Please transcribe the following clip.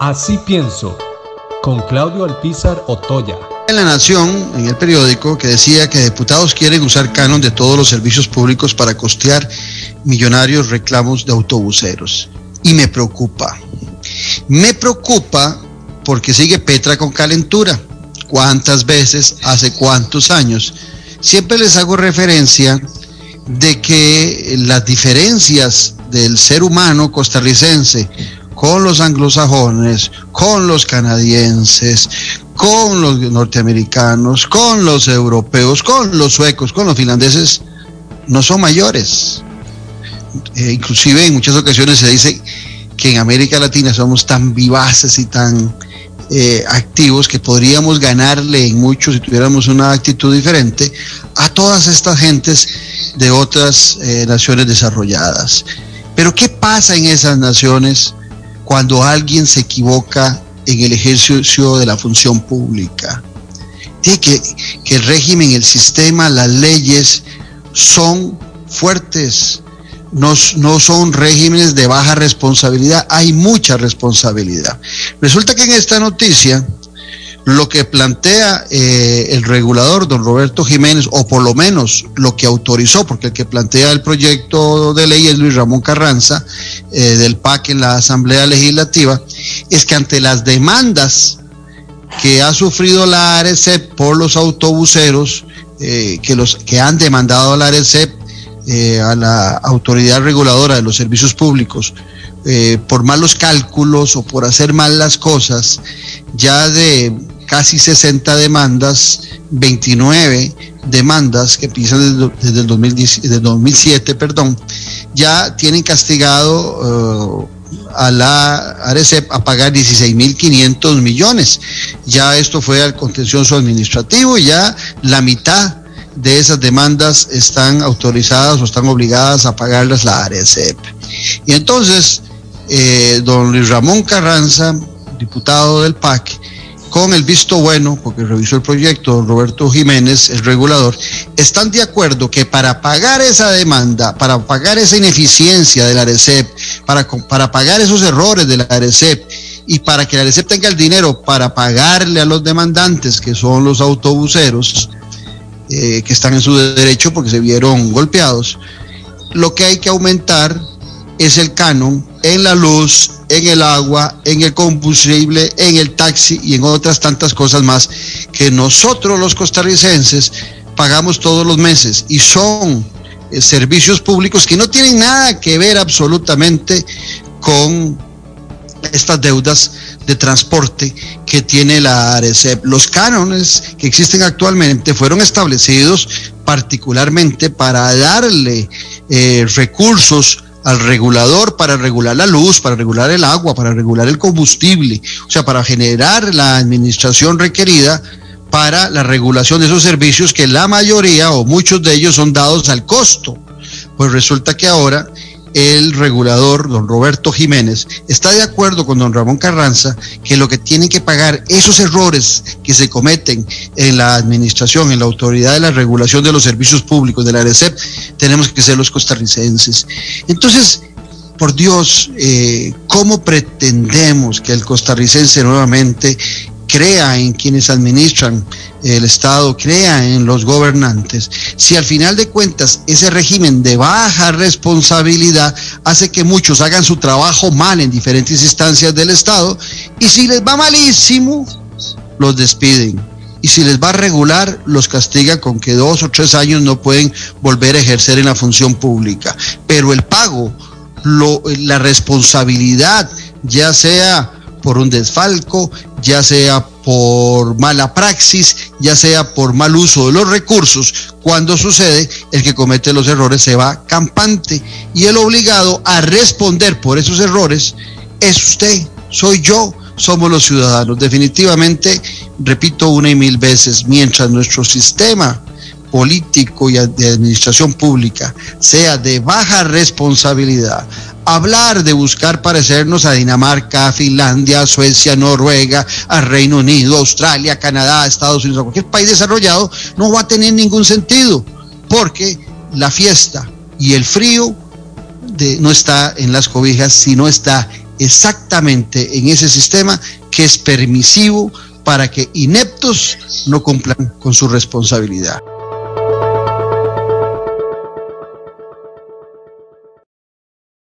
Así pienso, con Claudio Alpizar Otoya. En La Nación, en el periódico, que decía que diputados quieren usar canon de todos los servicios públicos para costear millonarios reclamos de autobuseros. Y me preocupa. Me preocupa porque sigue Petra con calentura. ¿Cuántas veces, hace cuántos años? Siempre les hago referencia de que las diferencias del ser humano costarricense con los anglosajones, con los canadienses, con los norteamericanos, con los europeos, con los suecos, con los finlandeses, no son mayores. Eh, inclusive en muchas ocasiones se dice que en América Latina somos tan vivaces y tan eh, activos que podríamos ganarle en mucho si tuviéramos una actitud diferente a todas estas gentes de otras eh, naciones desarrolladas. Pero ¿qué pasa en esas naciones cuando alguien se equivoca en el ejercicio de la función pública? Tiene que, que el régimen, el sistema, las leyes son fuertes, no, son regímenes de baja responsabilidad, hay mucha responsabilidad. Resulta que en esta noticia lo que plantea eh, el regulador, don Roberto Jiménez, o por lo menos lo que autorizó, porque el que plantea el proyecto de ley es Luis Ramón Carranza, eh, del PAC en la Asamblea Legislativa, es que ante las demandas que ha sufrido la ARECEP por los autobuseros, eh, que, los, que han demandado a la ARECEP eh, a la autoridad reguladora de los servicios públicos por malos cálculos o por hacer mal las cosas, ya de casi 60 demandas, 29 demandas que empiezan desde, el 2007, perdón, ya tienen castigado eh, a la ARECEP a pagar 16.500 millones. Ya esto fue al contencioso administrativo y ya la mitad de esas demandas están autorizadas o están obligadas a pagarlas la ARECEP. Y entonces, eh, don Luis Ramón Carranza, diputado del PAC, con el visto bueno, porque revisó el proyecto, don Roberto Jiménez, el regulador, están de acuerdo que para pagar esa demanda, para pagar esa ineficiencia de la ARECEP, para, para pagar esos errores de la ARECEP, y para que la ARECEP tenga el dinero para pagarle a los demandantes, que son los autobuseros, eh, que están en su derecho porque se vieron golpeados. Lo que hay que aumentar es el canon en la luz, en el agua, en el combustible, en el taxi y en otras tantas cosas más que nosotros los costarricenses pagamos todos los meses y son eh, servicios públicos que no tienen nada que ver absolutamente con estas deudas de transporte que tiene la ARECEP. Los cánones que existen actualmente fueron establecidos particularmente para darle eh, recursos al regulador para regular la luz, para regular el agua, para regular el combustible, o sea, para generar la administración requerida para la regulación de esos servicios que la mayoría o muchos de ellos son dados al costo. Pues resulta que ahora el regulador, don Roberto Jiménez, está de acuerdo con don Ramón Carranza que lo que tienen que pagar esos errores que se cometen en la administración, en la autoridad de la regulación de los servicios públicos de la ARECEP, tenemos que ser los costarricenses. Entonces, por Dios, eh, ¿cómo pretendemos que el costarricense nuevamente crea en quienes administran el Estado, crea en los gobernantes, si al final de cuentas ese régimen de baja responsabilidad hace que muchos hagan su trabajo mal en diferentes instancias del Estado y si les va malísimo, los despiden. Y si les va regular, los castiga con que dos o tres años no pueden volver a ejercer en la función pública. Pero el pago, la responsabilidad, ya sea por un desfalco, ya sea por mala praxis, ya sea por mal uso de los recursos, cuando sucede, el que comete los errores se va campante y el obligado a responder por esos errores es usted, soy yo, somos los ciudadanos. Definitivamente, repito una y mil veces, mientras nuestro sistema político y de administración pública sea de baja responsabilidad, hablar de buscar parecernos a Dinamarca, Finlandia, Suecia, Noruega, a Reino Unido, Australia, Canadá, Estados Unidos, a cualquier país desarrollado, no va a tener ningún sentido, porque la fiesta y el frío no está en las cobijas, sino está exactamente en ese sistema que es permisivo para que ineptos no cumplan con su responsabilidad.